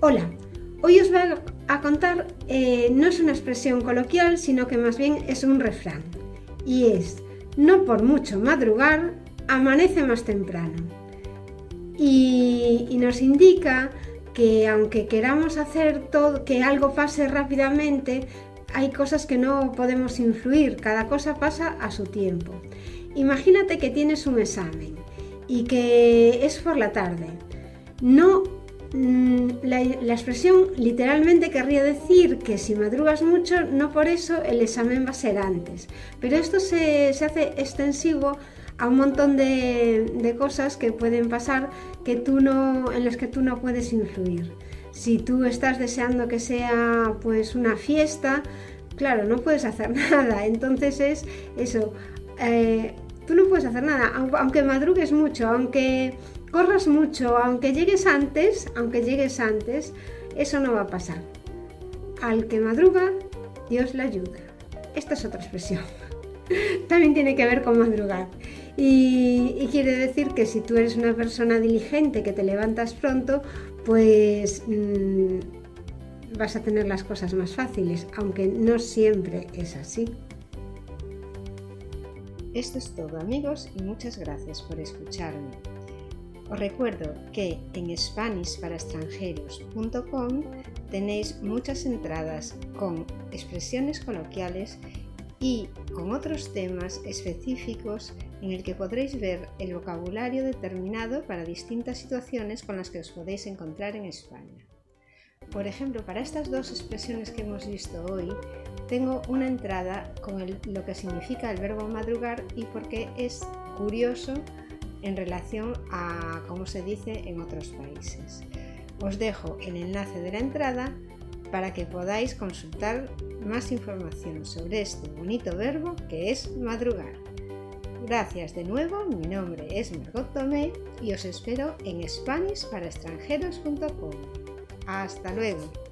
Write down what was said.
Hola, hoy os voy a contar, eh, no es una expresión coloquial, sino que más bien es un refrán. Y es, no por mucho madrugar, amanece más temprano. Y, y nos indica que aunque queramos hacer todo, que algo pase rápidamente, hay cosas que no podemos influir, cada cosa pasa a su tiempo. Imagínate que tienes un examen y que es por la tarde. No Mm, la, expresión literalmente querría decir que si madrugas mucho, no por eso el examen va a ser antes. Pero esto se, hace extensivo a un montón de, cosas que pueden pasar que tú no, en las que tú no puedes influir. Si tú estás deseando que sea pues una fiesta, claro, no puedes hacer nada. Entonces es eso. Eh, tú no puedes hacer nada, aunque madrugues mucho, aunque corras mucho, aunque llegues antes, aunque llegues antes, eso no va a pasar. Al que madruga, Dios le ayuda. Esta es otra expresión. También tiene que ver con madrugar. Y, quiere decir que si tú eres una persona diligente, que te levantas pronto, pues mm, vas a tener las cosas más fáciles, aunque no siempre es así. Esto es todo amigos y muchas gracias por escucharme. Os recuerdo que en SpanishParaExtranjeros.com tenéis muchas entradas con expresiones coloquiales y con otros temas específicos en el que podréis ver el vocabulario determinado para distintas situaciones con las que os podéis encontrar en España. Por ejemplo, para estas dos expresiones que hemos visto hoy, tengo una entrada con lo que significa el verbo madrugar y porque es curioso en relación a cómo se dice en otros países. Os dejo el enlace de la entrada para que podáis consultar más información sobre este bonito verbo que es madrugar. Gracias de nuevo, mi nombre es Margot Tomé y os espero en SpanishParaExtranjeros.com. Hasta luego.